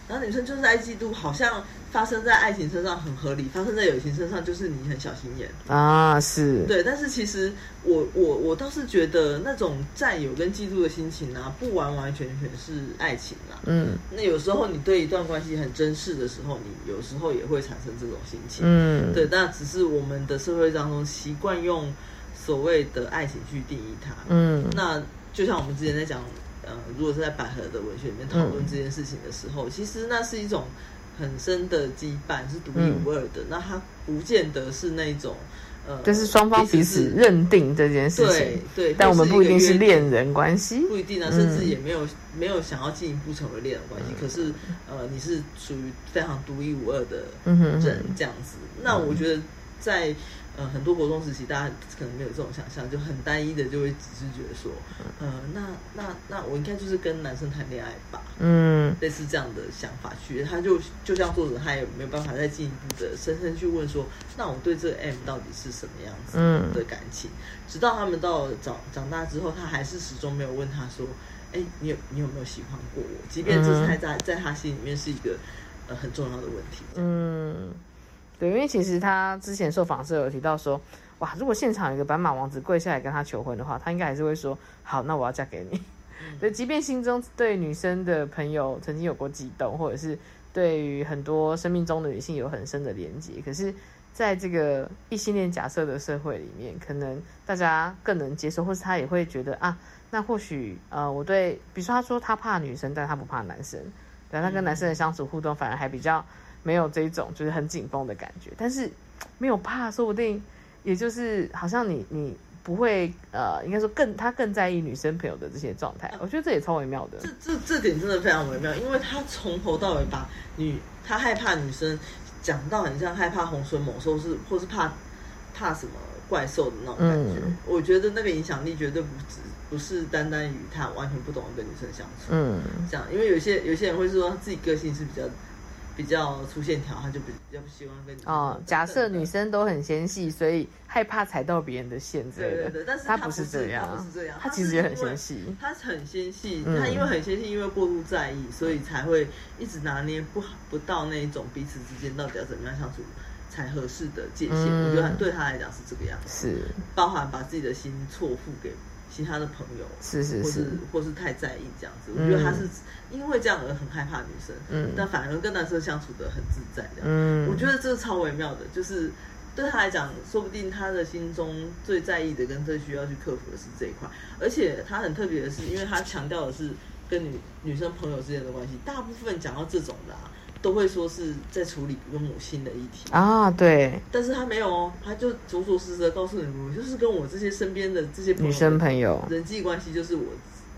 然后女生就是爱嫉妒，好像发生在爱情身上很合理，发生在友情身上就是你很小心眼。啊，是，对，但是其实我我我倒是觉得那种占有跟嫉妒的心情啊，不完完全全是爱情啦。嗯那有时候你对一段关系很珍视的时候，你有时候也会产生这种心情。嗯对，那只是我们的社会当中习惯用所谓的爱情去定义它。嗯那就像我们之前在讲，呃，如果是在百合的文学里面讨论这件事情的时候，其实那是一种很深的羁绊，是独一无二的。那它不见得是那种。呃，就是双方彼此认定这件事情，对对，但我们不一定是恋人关系，不一定啊，嗯甚至也没有没有想要进一步成为恋人关系。可是呃，你是属于非常独一无二的嗯哼人这样子。那我觉得在呃很多国中时期，大家可能没有这种想象，就很单一的就会只是觉得说，呃，那那那我应该就是跟男生谈恋爱吧，嗯类似这样的想法去，他就就像作者他也没有办法再进一步的深深去问说，那我对这个 M 到底是什么样子嗯的感情？直到他们到长长大之后，他还是始终没有问他说，哎，你有你有没有喜欢过我？即便这是他在在他心里面是一个呃很重要的问题。嗯，对，因为其实他之前受访时有提到说，哇，如果现场有一个斑马王子跪下来跟他求婚的话，他应该还是会说，好，那我要嫁给你。对，即便心中对女生的朋友曾经有过悸动，或者是对于很多生命中的女性有很深的连接，可是在这个异性恋假设的社会里面，可能大家更能接受，或是他也会觉得啊，那或许呃，我对，比如说他说他怕女生，但他不怕男生，对，他跟男生的相处互动反而还比较没有这种就是很紧绷的感觉，但是没有怕，说不定也就是好像你你不会呃，应该说更他更在意女生朋友的这些状态，我觉得这也超微妙的。这这这点真的非常微妙，因为他从头到尾把女他害怕女生讲到很像害怕洪水猛兽是或是怕怕什么怪兽的那种感觉。嗯我觉得那个影响力绝对不止不是单单于他完全不懂得跟女生相处。嗯，这样，因为有些有些人会说他自己个性是比较比较粗线条，他就比比较不希望跟你哦，假设女生都很纤细，所以害怕踩到别人的线之类的。对对对，但是他不是这样，他不是这样，他其实也很纤细。他很纤细，嗯他因为很纤细，因为过度在意，所以才会一直拿捏不好不到那一种彼此之间到底要怎么样相处才合适的界限。嗯我觉得对他来讲是这个样子，是包含把自己的心错付给其他的朋友，是是是或是或是太在意这样子。我嗯觉得他是因为这样而很害怕女生，嗯但反而跟男生相处的很自在这样。嗯我觉得这是超微妙的，就是对他来讲，说不定他的心中最在意的跟最需要去克服的是这一块。而且他很特别的是，因为他强调的是跟女女生朋友之间的关系，大部分讲到这种的、啊，都会说是在处理跟母亲的议题。啊，对，但是他没有哦，他就着着实实的告诉你，我就是跟我这些身边的这些女生朋友人际关系就是我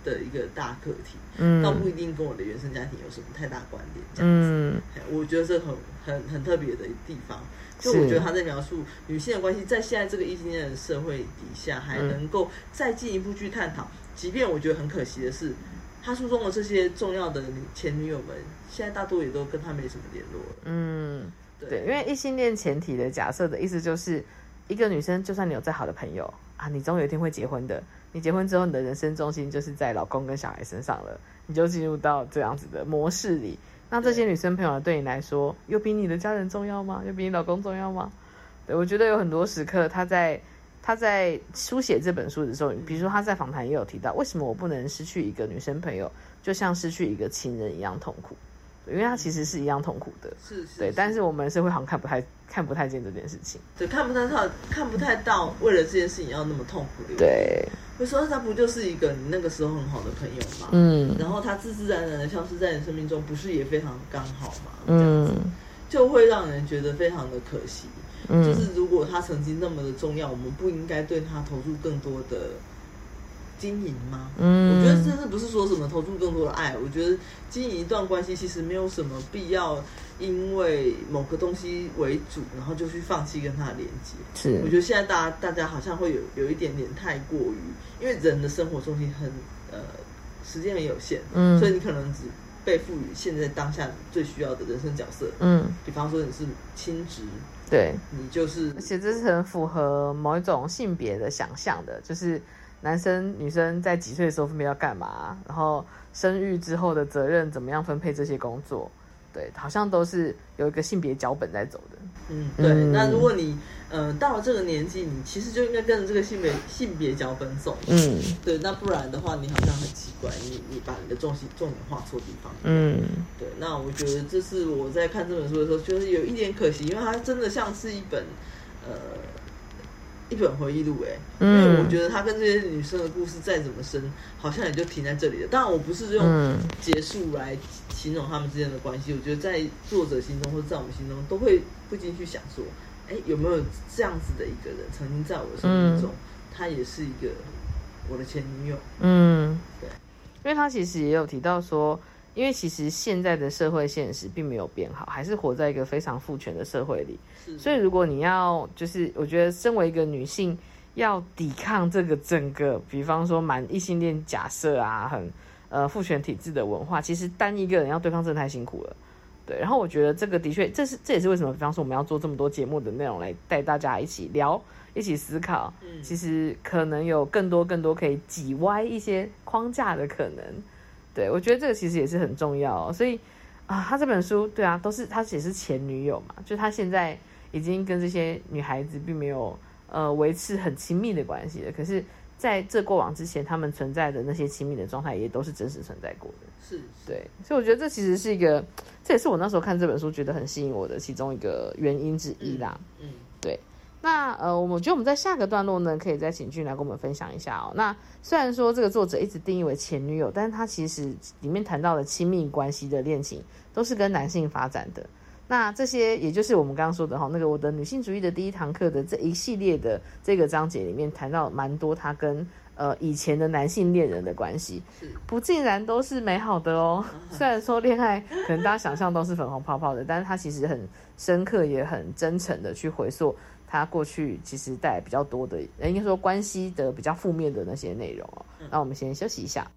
的一个大课题，嗯倒不一定跟我的原生家庭有什么太大关联。这样子，嗯哎我觉得这很很很特别的地方。就是我觉得他在描述女性的关系，在现在这个异性恋的社会底下，还嗯能够再进一步去探讨。即便我觉得很可惜的是，他书中的这些重要的女前女友们，现在大多也都跟他没什么联络了。嗯，对对，因为异性恋前提的假设的意思就是，一个女生就算你有再好的朋友啊，你总有一天会结婚的。你结婚之后，你的人生重心就是在老公跟小孩身上了，你就进入到这样子的模式里。那这些女生朋友对你来说，有比你的家人重要吗？有比你老公重要吗？对我觉得有很多时刻，她在她在书写这本书的时候，比如说她在访谈也有提到，为什么我不能失去一个女生朋友，就像失去一个亲人一样痛苦？对因为它其实是一样痛苦的。是是，对，但是我们社会好像看不太看不太见这件事情。对看不太到，看不太到，为了这件事情要那么痛苦的。对，我说他不就是一个你那个时候很好的朋友吗？嗯然后他自自然然的消失在你生命中，不是也非常刚好吗？嗯就会让人觉得非常的可惜。嗯就是如果他曾经那么的重要，我们不应该对他投入更多的经营吗？嗯我觉得这是不是说什么投入更多的爱？我觉得经营一段关系其实没有什么必要，因为某个东西为主，然后就去放弃跟他的连接。是我觉得现在大家大家好像会有有一点点太过于，因为人的生活重心很呃时间很有限，嗯所以你可能只被赋予现在当下最需要的人生角色，嗯，比方说你是亲职，对，你就是而且这是很符合某一种性别的想象的，就是男生女生在几岁的时候分别要干嘛，然后生育之后的责任怎么样分配这些工作，对，好像都是有一个性别脚本在走的。嗯，对。嗯那如果你呃到了这个年纪，你其实就应该跟着这个性别性别脚本走。嗯，对。那不然的话，你好像很奇怪，你你把你的重心重点画错地方。嗯，对。那我觉得这是我在看这本书的时候，就是有一点可惜，因为它真的像是一本呃一本回忆录哎。因嗯为我觉得他跟这些女生的故事再怎么深，好像也就停在这里了。当然，我不是用嗯结束来形容他们之间的关系，我觉得在作者心中或者在我们心中，都会不禁去想说，哎，有没有这样子的一个人，曾经在我的生命中，他也是一个我的前女友。嗯，对，因为他其实也有提到说，因为其实现在的社会现实并没有变好，还是活在一个非常父权的社会里。是所以如果你要，就是我觉得身为一个女性，要抵抗这个整个，比方说蛮异性恋假设啊，很呃父权体制的文化，其实单一个人要对抗真的太辛苦了。对，然后我觉得这个的确，这是这也是为什么，比方说我们要做这么多节目的内容来带大家一起聊、一起思考。嗯其实可能有更多更多可以挤歪一些框架的可能。对我觉得这个其实也是很重要、哦。所以啊，他这本书，对啊，都是他也是前女友嘛，就他现在已经跟这些女孩子并没有呃维持很亲密的关系了。可是在这过往之前，他们存在的那些亲密的状态也都是真实存在过的。是，对，所以我觉得这其实是一个，这也是我那时候看这本书觉得很吸引我的其中一个原因之一啦。嗯，对。那呃，我觉得我们在下个段落呢，可以再请俊来跟我们分享一下哦。那虽然说这个作者一直定义为前女友，但是他其实里面谈到的亲密关系的恋情，都是跟男性发展的。那这些也就是我们刚刚说的哈，那个我的女性主义的第一堂课的这一系列的这个章节里面谈到蛮多他跟呃以前的男性恋人的关系，不尽然都是美好的哦。虽然说恋爱可能大家想象都是粉红泡泡的，但是他其实很深刻也很真诚的去回溯他过去其实带来比较多的，呃应该说关系的比较负面的那些内容哦。那我们先休息一下。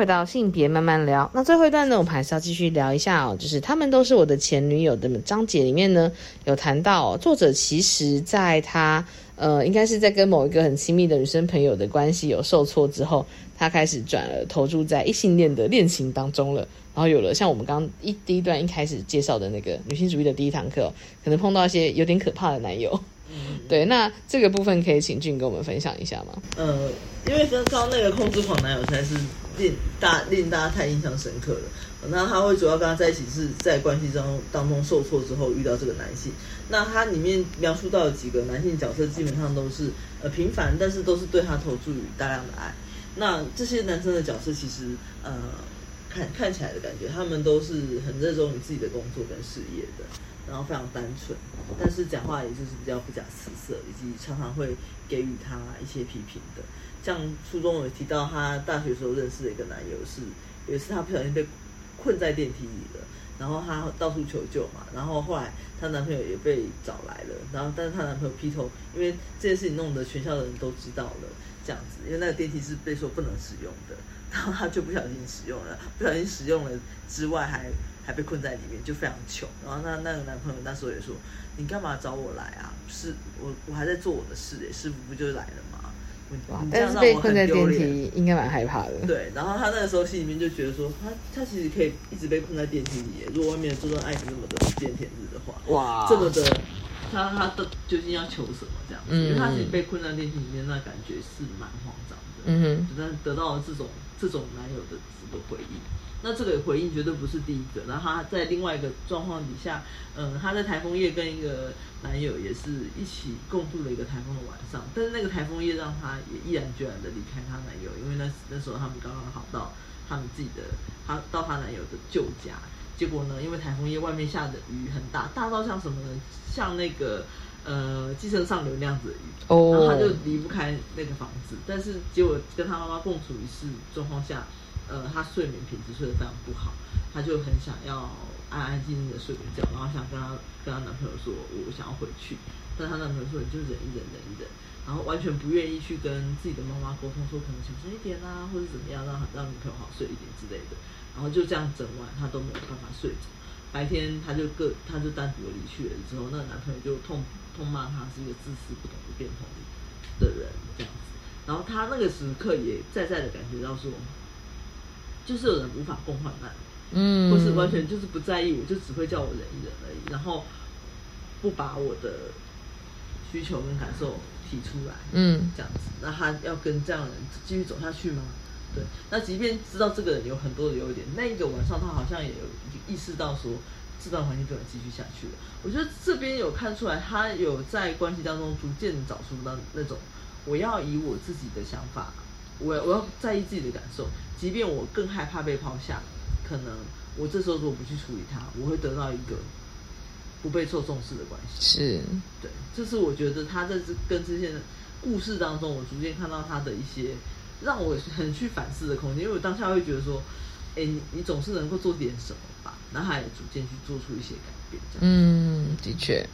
回到性别慢慢聊。那最后一段呢，我们还是要继续聊一下哦，就是他们都是我的前女友的章节里面呢，有谈到、哦、作者其实在他呃，应该是在跟某一个很亲密的女生朋友的关系有受挫之后，他开始转而投注在异性恋的恋情当中了。然后有了像我们刚刚一第一段一开始介绍的那个女性主义的第一堂课、哦，可能碰到一些有点可怕的男友。对，那这个部分可以请俊跟我们分享一下吗？呃，因为刚刚那个控制狂男友实在是令大令大家太印象深刻了。那他会主要跟他在一起是在关系中当中受挫之后遇到这个男性。那他里面描述到的几个男性角色，基本上都是呃平凡，但是都是对他投注于大量的爱。那这些男生的角色其实呃看看起来的感觉，他们都是很热衷于自己的工作跟事业的。然后非常单纯，但是讲话也就是比较不假辞色，以及常常会给予他一些批评的。像书中有提到，她大学时候认识的一个男友是，有一次她不小心被困在电梯里了，然后她到处求救嘛，然后后来她男朋友也被找来了，然后但是她男朋友劈头，因为这件事情弄得全校的人都知道了，这样子，因为那个电梯是被说不能使用的，然后她就不小心使用了，不小心使用了之外还。还被困在里面，就非常穷。然后那那个男朋友那时候也说：“你干嘛找我来啊？是我我还在做我的事诶，师傅不就来了吗？”哇！但是被困在电梯，应该蛮害怕的。对，然后他那个时候心里面就觉得说，他他其实可以一直被困在电梯里。如果外面的这段爱情那么的不见天日的话，哇，这么的，他他的究竟要求什么这样子？因为他其实被困在电梯里面，那感觉是蛮慌张的。嗯哼，但得到了这种这种男友的这个回应。那这个回应绝对不是第一个，然后他在另外一个状况底下，嗯，他在台风夜跟一个男友也是一起共度了一个台风的晚上，但是那个台风夜让他也毅然决然的离开她男友，因为那那时候他们刚刚好到他们自己的，他到她男友的旧家，结果呢，因为台风夜外面下的雨很大，大到像什么呢？像那个呃寄生上流那样子的雨，哦，然后他就离不开那个房子，但是结果跟他妈妈共处一室状况下。呃，他睡眠品质睡得非常不好，他就很想要安安静静的睡个觉，然后想跟他跟他男朋友说，我想要回去，但他男朋友说你就忍一忍，忍一忍，然后完全不愿意去跟自己的妈妈沟通，说可能小声一点啊，或者怎么样，让让女朋友好睡一点之类的，然后就这样整晚他都没有办法睡着，白天他就各他就单独离去了之后，那个男朋友就痛痛骂他是一个自私不懂得变通的人这样子，然后他那个时刻也在在的感觉到说。就是有人无法共患难，嗯，或是完全就是不在意，我就只会叫我忍一忍而已，然后不把我的需求跟感受提出来，嗯，这样子，那他要跟这样的人继续走下去吗？对，那即便知道这个人有很多的优点，那一个晚上他好像也有意识到说这段关系不能继续下去了。我觉得这边有看出来，他有在关系当中逐渐找出到那种我要以我自己的想法。我我要在意自己的感受，即便我更害怕被抛下，可能我这时候如果不去处理它，我会得到一个不被受重视的关系。是，对，这是我觉得他在这跟这些故事当中，我逐渐看到他的一些让我很去反思的空间。因为我当下会觉得说，哎，你你总是能够做点什么吧？然后也逐渐去做出一些改变。嗯，的确，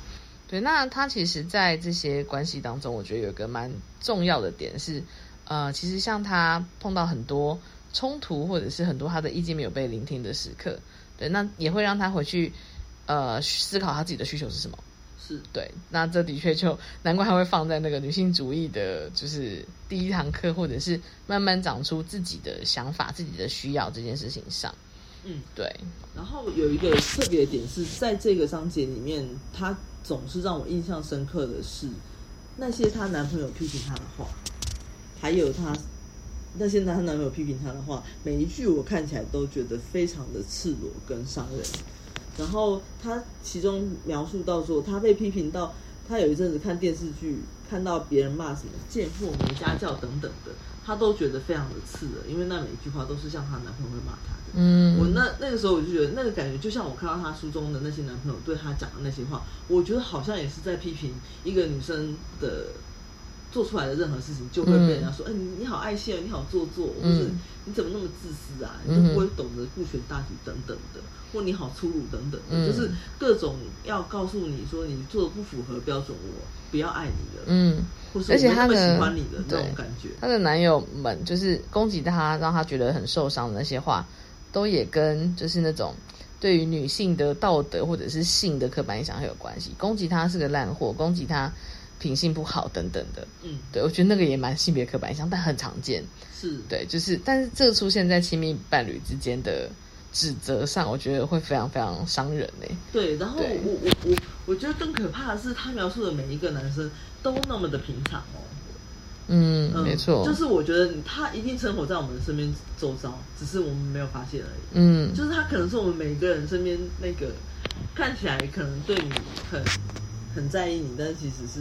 对。那他其实，在这些关系当中，我觉得有一个蛮重要的点是。呃，其实像他碰到很多冲突，或者是很多他的意见没有被聆听的时刻，对，那也会让他回去呃思考他自己的需求是什么。是对，那这的确就难怪他会放在那个女性主义的，就是第一堂课，或者是慢慢长出自己的想法、自己的需要这件事情上。嗯，对。然后有一个特别的点是在这个章节里面，她总是让我印象深刻的是那些她男朋友批评她的话。还有她，那些男她男朋友批评她的话，每一句我看起来都觉得非常的赤裸跟伤人。然后他其中描述到说，他被批评到，他有一阵子看电视剧，看到别人骂什么贱货、没家教等等的，他都觉得非常的刺耳，因为那每一句话都是像她男朋友会骂她的。嗯，我那那个时候我就觉得那个感觉，就像我看到她书中的那些男朋友对她讲的那些话，我觉得好像也是在批评一个女生的。做出来的任何事情就会被人家说，哎、你你好爱现，你好做作，或是嗯你怎么那么自私啊？嗯你都不会懂得顾全大局等等的，或你好粗鲁等等的，嗯就是各种要告诉你说你做的不符合标准，我不要爱你了，嗯，或是而且她的喜欢你的那对种感觉。她的男友们就是攻击她，让她觉得很受伤的那些话，都也跟就是那种对于女性的道德或者是性的刻板印象很有关系。攻击她是个烂货，攻击她品性不好等等的。嗯，对我觉得那个也蛮性别刻板印象，但很常见。是对，就是但是这个出现在亲密伴侣之间的指责上，我觉得会非常非常伤人欸。对，然后我我我我觉得更可怕的是，他描述的每一个男生都那么的平常哦。嗯，没错，就是我觉得他一定生活在我们身边周遭，只是我们没有发现而已。嗯就是他可能是我们每一个人身边那个看起来可能对你很很在意你，但是其实是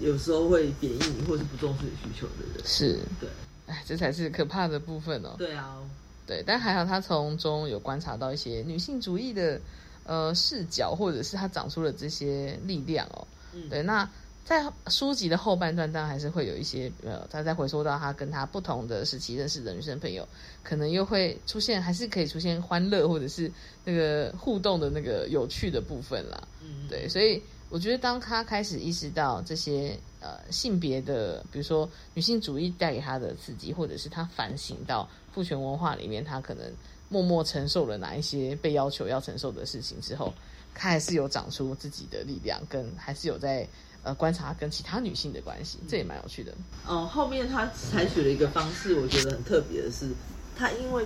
有时候会贬义你或是不重视你需求的人。是，对，哎，这才是可怕的部分哦。对啊，对，但还好他从中有观察到一些女性主义的呃视角，或者是他长出了这些力量哦。嗯对，那在书籍的后半段，当然还是会有一些呃，他在回溯到他跟他不同的时期认识的女生朋友，可能又会出现，还是可以出现欢乐或者是那个互动的那个有趣的部分啦。嗯，对，所以我觉得当他开始意识到这些呃性别的，比如说女性主义带给他的刺激，或者是他反省到父权文化里面他可能默默承受了哪一些被要求要承受的事情之后，他还是有长出自己的力量，跟还是有在呃观察跟其他女性的关系，这也蛮有趣的。哦，后面他采取了一个方式，我觉得很特别的是，他因为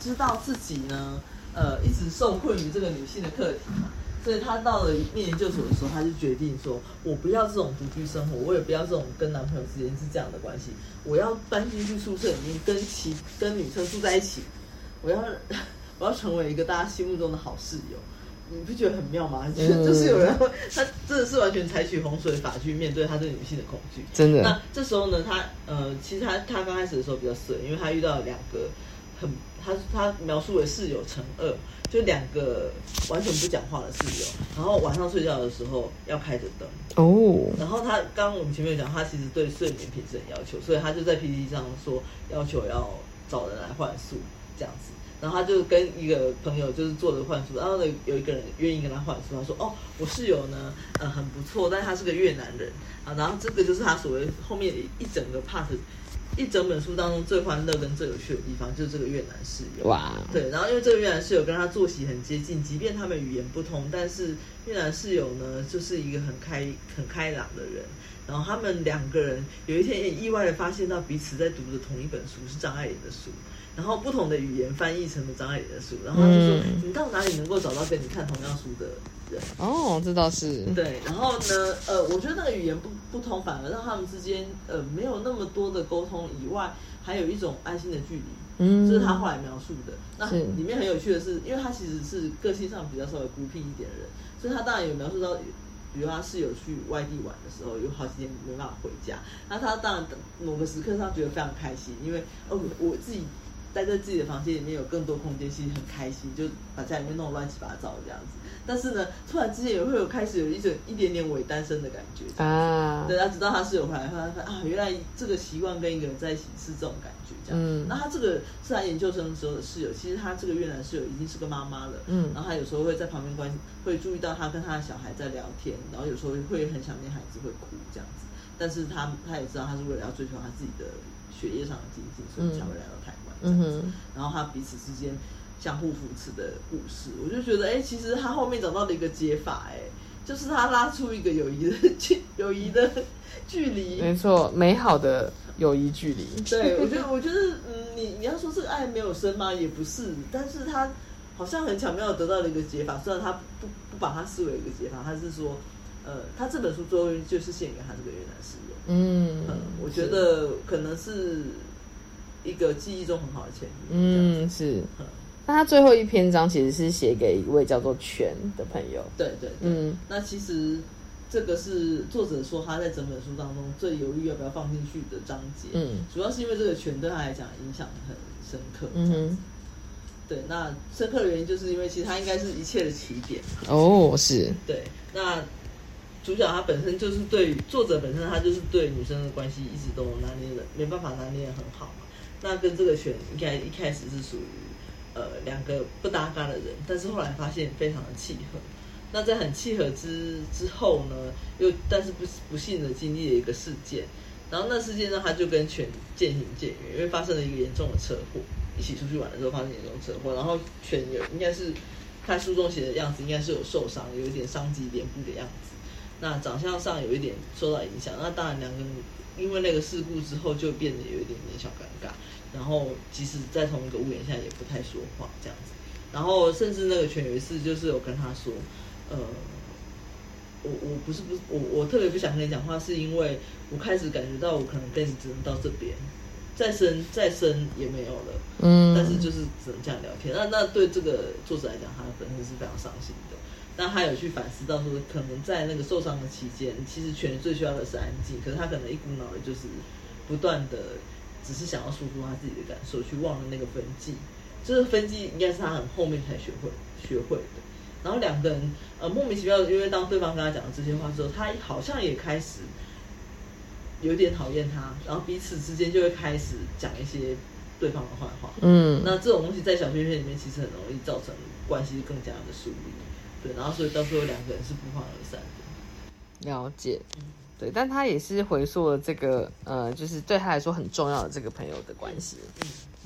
知道自己呢，呃，一直受困于这个女性的课题，所以他到了念研究所的时候，他就决定说，我不要这种独居生活，我也不要这种跟男朋友之间是这样的关系，我要搬进去宿舍里面跟其跟女生住在一起，我要 我要成为一个大家心目中的好室友。你不觉得很妙吗？就嗯就是有人会，他真的是完全采取洪水法去面对他对女性的恐惧。真的那这时候呢，他呃，其实他他刚开始的时候比较衰，因为他遇到了两个很，他他描述为室友乘二，就两个完全不讲话的室友，然后晚上睡觉的时候要开着灯。哦，然后他刚刚我们前面有讲，他其实对睡眠品质很要求，所以他就在 PPT 上说要求要找人来换宿这样子。然后他就跟一个朋友就是做了换宿，然后呢有一个人愿意跟他换宿，他说哦，我室友呢呃很不错，但他是个越南人啊。然后这个就是他所谓后面一整个 part 一整本书当中最欢乐跟最有趣的地方，就是这个越南室友。哇，对，然后因为这个越南室友跟他作息很接近，即便他们语言不通，但是越南室友呢就是一个很开很开朗的人。然后他们两个人有一天也意外的发现到彼此在读的同一本书是张爱玲的书，然后不同的语言翻译成了张爱玲的书，然后他就说：“嗯你到哪里能够找到跟你看同样书的人？”哦，这倒是对，然后呢，呃，我觉得那个语言不不通，反而让他们之间呃没有那么多的沟通以外，还有一种安心的距离。嗯这是他后来描述的。那是里面很有趣的是，因为他其实是个性上比较稍微孤僻一点的人，所以他当然有描述到，比如他室友去外地玩的时候，有好几天没办法回家，那他当然某个时刻上觉得非常开心，因为哦我自己。待在自己的房间里面有更多空间，其实很开心，就把家里面弄得乱七八糟这样子。但是呢，突然之间也会有开始有一种一点点伪单身的感觉啊对，他直到他室友回来，后来发现啊，原来这个习惯跟一个人在一起是这种感觉，这样。嗯那他这个是他研究生时候的室友，其实他这个越南室友已经是个妈妈了，嗯然后他有时候会在旁边关，会注意到他跟他的小孩在聊天，然后有时候会很想念孩子，会哭这样子。但是他他也知道他是为了要追求他自己的学业上的精进，所以才会来到台湾这样子。嗯哼然后他彼此之间相互扶持的故事，我就觉得，哎、其实他后面找到了一个解法、哎，就是他拉出一个友谊的 距友谊的 距离。没错，美好的友谊距离。对，我觉得，我觉得，嗯，你你要说这个爱没有深吗？也不是，但是他好像很巧妙的得到了一个解法，虽然他不不把它视为一个解法，他是说，呃，他这本书最后就是献给他这个越南室友。嗯嗯，我觉得可能是一个记忆中很好的前女友。嗯，是。那他最后一篇章其实是写给一位叫做全的朋友。对对对，嗯，那其实这个是作者说他在整本书当中最犹豫要不要放进去的章节。嗯，主要是因为这个全对他来讲影响很深刻。嗯哼，对，那深刻的原因就是因为其实他应该是一切的起点。哦，是。对，那主角他本身就是对作者本身他就是对女生的关系一直都拿捏的没办法拿捏的很好嘛。那跟这个选应该一开始是属于呃两个不搭嘎的人，但是后来发现非常的契合。那在很契合之之后呢，又但是不不幸的经历了一个事件，然后那事件呢他就跟犬渐行渐远，因为发生了一个严重的车祸，一起出去玩的时候发生严重车祸，然后犬有应该是看书中写的样子，应该是有受伤，有一点伤及脸部的样子。那长相上有一点受到影响，那当然两个人因为那个事故之后就变得有一点点小尴尬，然后即使在同一个屋檐下也不太说话这样子，然后甚至那个犬有一次就是有跟他说，呃，我我不是不是我我特别不想跟你讲话，是因为我开始感觉到我可能跟你只能到这边，再深再深也没有了，嗯但是就是只能这样聊天。那那对这个作者来讲，他本身是非常伤心的。那他有去反思到说，可能在那个受伤的期间，其实全最需要的是安静，可是他可能一股脑的就是不断的只是想要说出他自己的感受，去忘了那个分际。这个分际应该是他很后面才学会学会的。然后两个人呃莫名其妙，因为当对方跟他讲了这些话之后，他好像也开始有点讨厌他，然后彼此之间就会开始讲一些对方的坏话。嗯那这种东西在小片片里面其实很容易造成关系更加的疏离。对，然后所以到最后两个人是不欢而散的。了解，对，但他也是回溯了这个呃，就是对他来说很重要的这个朋友的关系。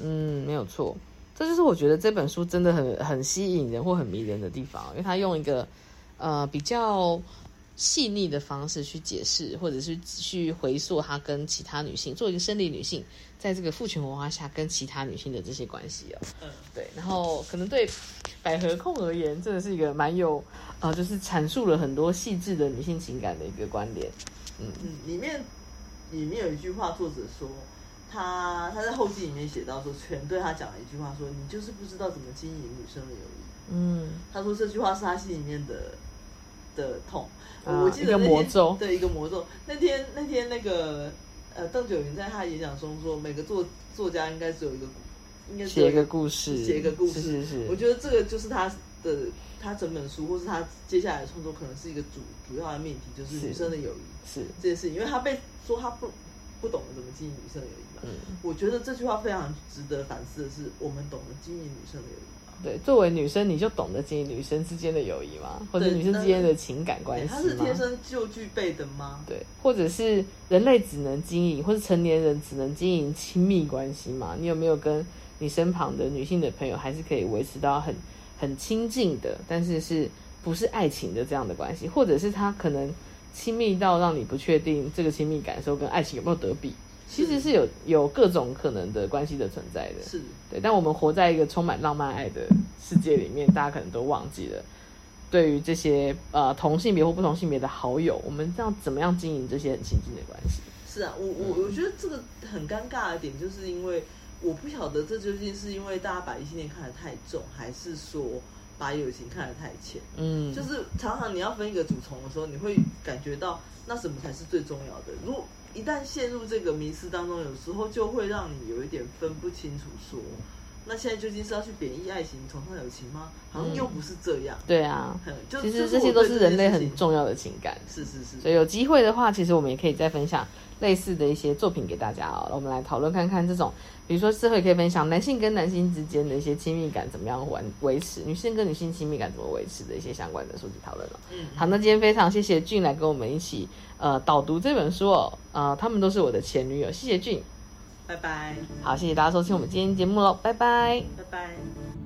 嗯，没有错，这就是我觉得这本书真的很很吸引人或很迷人的地方，因为他用一个呃比较细腻的方式去解释，或者是去回溯他跟其他女性，做一个生理女性，在这个父权文化下跟其他女性的这些关系哦。嗯，对，然后可能对百合控而言，真的是一个蛮有呃，就是阐述了很多细致的女性情感的一个观点。嗯嗯，里面里面有一句话，作者说他他在后记里面写到说，全对他讲了一句话说，你就是不知道怎么经营女生的友谊。嗯，他说这句话是他心里面的的痛。啊我记得魔咒对一个魔咒。那天那天那个呃邓九云在他演讲中说，每个作作家应该只有一个应该写一个故事，写一个故事。是是是，我觉得这个就是他的他整本书，或是他接下来的创作，可能是一个主主要的命题，就是是女生的友谊是这件事情，因为他被说他不不懂得怎么经营女生的友谊嘛。嗯我觉得这句话非常值得反思的是，我们懂得经营女生的友谊吗？对，作为女生，你就懂得经营女生之间的友谊吗？或者女生之间的情感关系吗？他是天生就具备的吗？对，或者是人类只能经营，或是成年人只能经营亲密关系嘛？你有没有跟你身旁的女性的朋友，还是可以维持到很很亲近的，但是是不是爱情的这样的关系？或者是他可能亲密到让你不确定这个亲密感受跟爱情有没有得比？其实是有有各种可能的关系的存在的。是对，但我们活在一个充满浪漫爱的世界里面，大家可能都忘记了，对于这些呃同性别或不同性别的好友，我们这样怎么样经营这些很亲近的关系？是啊，我我我觉得这个很尴尬的点，就是因为我不晓得这究竟是因为大家把异性恋看得太重，还是说把友情看得太浅。嗯，就是常常你要分一个主从的时候，你会感觉到那什么才是最重要的。如果一旦陷入这个迷失当中，有时候就会让你有一点分不清楚说，那现在究竟是要去贬义爱情，崇尚友情吗？好像又不是这样。对啊嗯，就其实就是这些都是人类很重要的情感。是是是，所以有机会的话，其实我们也可以再分享类似的一些作品给大家哦。我们来讨论看看这种，比如说之后也可以分享男性跟男性之间的一些亲密感怎么样维维持，女性跟女性亲密感怎么维持的一些相关的书籍讨论了。嗯，好，那今天非常谢谢俊来跟我们一起呃导读这本书哦，呃，他们都是我的前女友，谢谢俊。拜拜，好，谢谢大家收听我们今天节目喽，拜拜。拜拜。